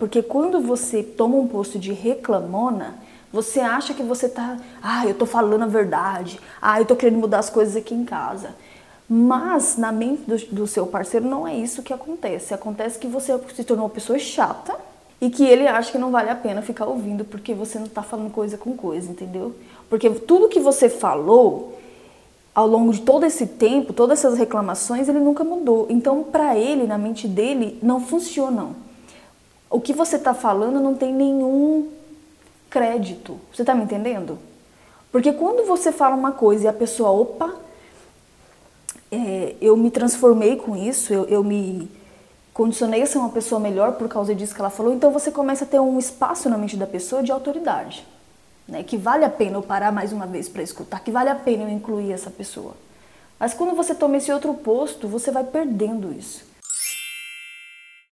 Porque quando você toma um posto de reclamona, você acha que você tá, ah, eu tô falando a verdade, ah, eu tô querendo mudar as coisas aqui em casa. Mas na mente do, do seu parceiro não é isso que acontece. Acontece que você se tornou uma pessoa chata e que ele acha que não vale a pena ficar ouvindo porque você não tá falando coisa com coisa, entendeu? Porque tudo que você falou ao longo de todo esse tempo, todas essas reclamações, ele nunca mudou. Então, para ele, na mente dele, não funcionam. O que você está falando não tem nenhum crédito. Você está me entendendo? Porque quando você fala uma coisa e a pessoa, opa, é, eu me transformei com isso, eu, eu me condicionei a ser uma pessoa melhor por causa disso que ela falou, então você começa a ter um espaço na mente da pessoa de autoridade né, que vale a pena eu parar mais uma vez para escutar, que vale a pena eu incluir essa pessoa. Mas quando você toma esse outro posto, você vai perdendo isso.